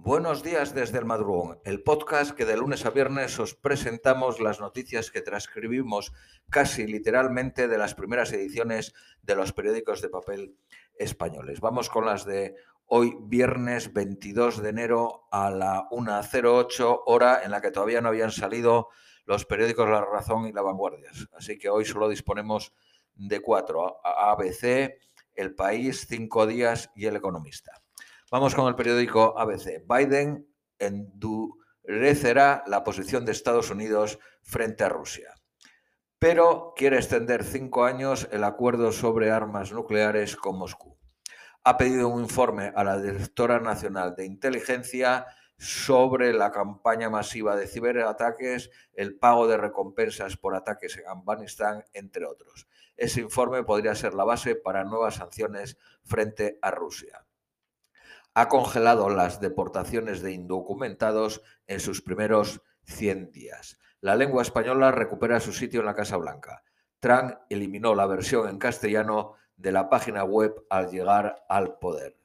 Buenos días desde el madrugón, el podcast que de lunes a viernes os presentamos las noticias que transcribimos casi literalmente de las primeras ediciones de los periódicos de papel españoles. Vamos con las de hoy, viernes 22 de enero a la 1.08 hora en la que todavía no habían salido los periódicos La Razón y La Vanguardia. Así que hoy solo disponemos de cuatro, ABC, El País, Cinco Días y El Economista. Vamos con el periódico ABC. Biden endurecerá la posición de Estados Unidos frente a Rusia, pero quiere extender cinco años el acuerdo sobre armas nucleares con Moscú. Ha pedido un informe a la directora nacional de inteligencia sobre la campaña masiva de ciberataques, el pago de recompensas por ataques en Afganistán, entre otros. Ese informe podría ser la base para nuevas sanciones frente a Rusia ha congelado las deportaciones de indocumentados en sus primeros 100 días. La lengua española recupera su sitio en la Casa Blanca. Trump eliminó la versión en castellano de la página web al llegar al poder.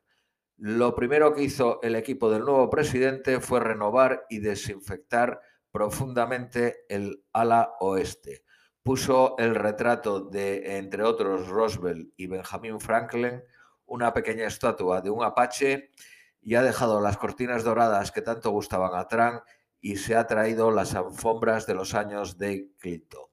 Lo primero que hizo el equipo del nuevo presidente fue renovar y desinfectar profundamente el ala oeste. Puso el retrato de, entre otros, Roosevelt y Benjamin Franklin una pequeña estatua de un apache y ha dejado las cortinas doradas que tanto gustaban a Trump y se ha traído las alfombras de los años de Clinton.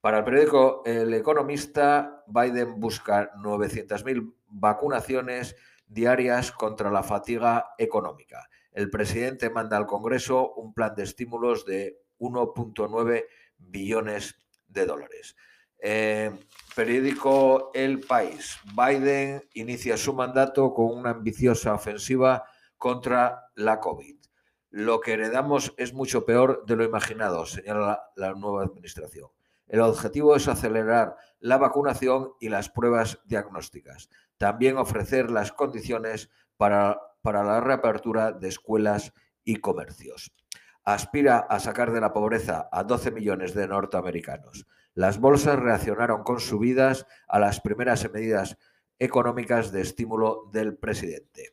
Para el periódico El Economista, Biden busca 900.000 vacunaciones diarias contra la fatiga económica. El presidente manda al Congreso un plan de estímulos de 1.9 billones de dólares. Eh, periódico El País. Biden inicia su mandato con una ambiciosa ofensiva contra la COVID. Lo que heredamos es mucho peor de lo imaginado, señala la, nueva administración. El objetivo es acelerar la vacunación y las pruebas diagnósticas. También ofrecer las condiciones para, para la reapertura de escuelas y comercios. Aspira a sacar de la pobreza a 12 millones de norteamericanos. Las bolsas reaccionaron con subidas a las primeras medidas económicas de estímulo del presidente.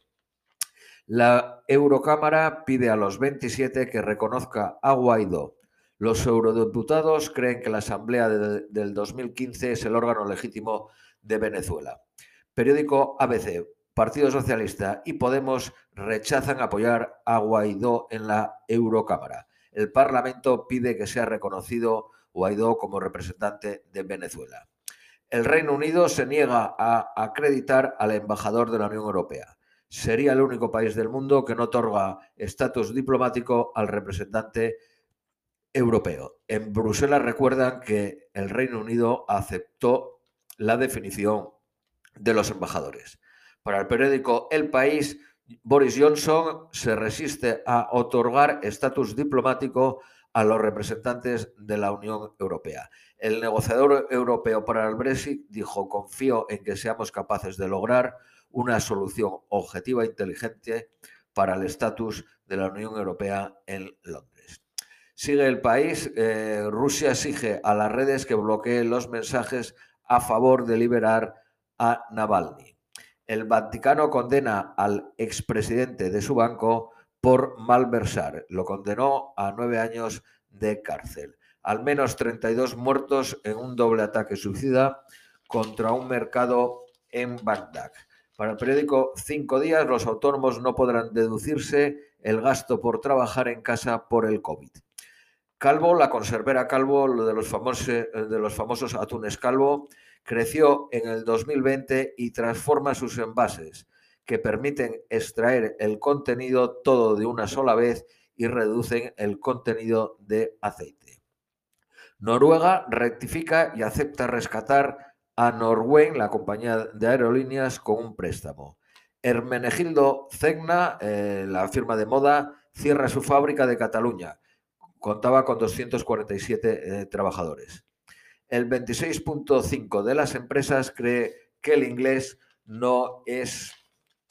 La Eurocámara pide a los 27 que reconozca a Guaidó. Los eurodiputados creen que la Asamblea de, del 2015 es el órgano legítimo de Venezuela. Periódico ABC. Partido Socialista y Podemos rechazan apoyar a Guaidó en la Eurocámara. El Parlamento pide que sea reconocido Guaidó como representante de Venezuela. El Reino Unido se niega a acreditar al embajador de la Unión Europea. Sería el único país del mundo que no otorga estatus diplomático al representante europeo. En Bruselas recuerdan que el Reino Unido aceptó la definición de los embajadores. Para el periódico El País, Boris Johnson se resiste a otorgar estatus diplomático a los representantes de la Unión Europea. El negociador europeo para el Brexit dijo, confío en que seamos capaces de lograr una solución objetiva e inteligente para el estatus de la Unión Europea en Londres. Sigue el país. Eh, Rusia exige a las redes que bloqueen los mensajes a favor de liberar a Navalny. El Vaticano condena al expresidente de su banco por malversar. Lo condenó a nueve años de cárcel. Al menos 32 muertos en un doble ataque suicida contra un mercado en Bagdad. Para el periódico Cinco Días, los autónomos no podrán deducirse el gasto por trabajar en casa por el COVID. Calvo, la conservera Calvo, lo de los, famosos, de los famosos atunes Calvo, creció en el 2020 y transforma sus envases que permiten extraer el contenido todo de una sola vez y reducen el contenido de aceite. Noruega rectifica y acepta rescatar a Norwen, la compañía de aerolíneas, con un préstamo. Hermenegildo Cegna, eh, la firma de moda, cierra su fábrica de Cataluña. Contaba con 247 eh, trabajadores. El 26.5 de las empresas cree que el inglés no es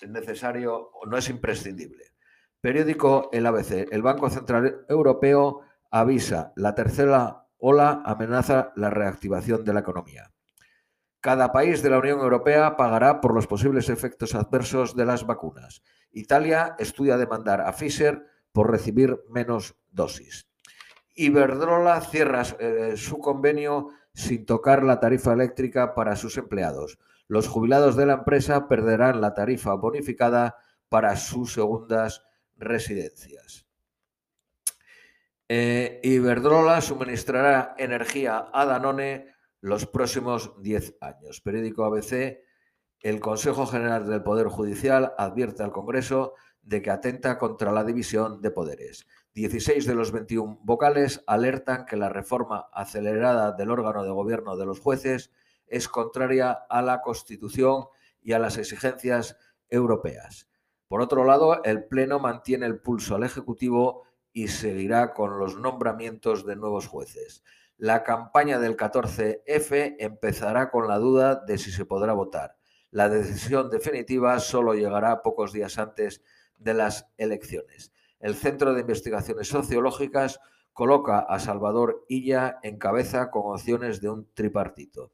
necesario o no es imprescindible. Periódico El ABC. El Banco Central Europeo avisa, la tercera ola amenaza la reactivación de la economía. Cada país de la Unión Europea pagará por los posibles efectos adversos de las vacunas Italia estudia demandar a Pfizer por recibir menos dosis. Iberdrola cierra eh, su convenio sin tocar la tarifa eléctrica para sus empleados. Los jubilados de la empresa perderán la tarifa bonificada para sus segundas residencias. Eh, Iberdrola suministrará energía a Danone los próximos 10 años. Periódico ABC, el Consejo General del Poder Judicial advierte al Congreso de que atenta contra la división de poderes. 16 de los 21 vocales alertan que la reforma acelerada del órgano de gobierno de los jueces es contraria a la Constitución y a las exigencias europeas. Por otro lado, el Pleno mantiene el pulso al Ejecutivo y seguirá con los nombramientos de nuevos jueces. La campaña del 14F empezará con la duda de si se podrá votar. La decisión definitiva solo llegará pocos días antes de las elecciones. El Centro de Investigaciones Sociológicas coloca a Salvador Illa en cabeza con opciones de un tripartito.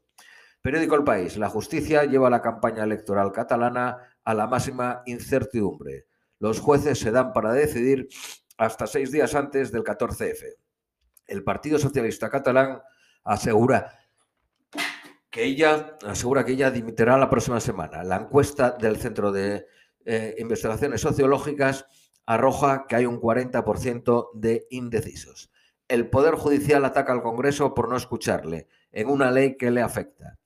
Periódico El País. La justicia lleva la campaña electoral catalana a la máxima incertidumbre. Los jueces se dan para decidir hasta seis días antes del 14F. El Partido Socialista Catalán asegura que ella asegura que ella dimitirá la próxima semana. La encuesta del Centro de eh, investigaciones sociológicas arroja que hay un 40% de indecisos. El Poder Judicial ataca al Congreso por no escucharle en una ley que le afecta.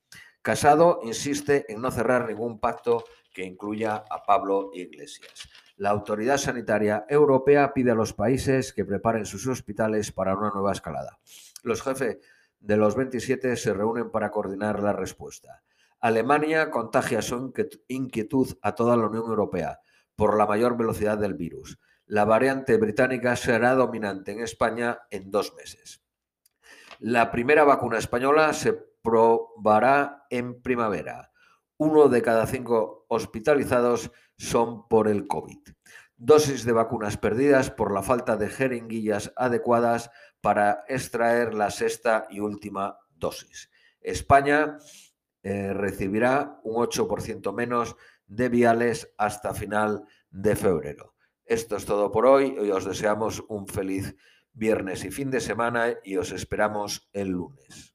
Casado insiste en no cerrar ningún pacto que incluya a Pablo Iglesias. La Autoridad Sanitaria Europea pide a los países que preparen sus hospitales para una nueva escalada. Los jefes de los 27 se reúnen para coordinar la respuesta. Alemania contagia su inquietud a toda la Unión Europea por la mayor velocidad del virus. La variante británica será dominante en España en dos meses. La primera vacuna española se probará en primavera. Uno de cada cinco hospitalizados son por el COVID. Dosis de vacunas perdidas por la falta de jeringuillas adecuadas para extraer la sexta y última dosis. España eh, recibirá un 8% menos de viales hasta final de febrero. Esto es todo por hoy. Hoy os deseamos un feliz viernes y fin de semana y os esperamos el lunes.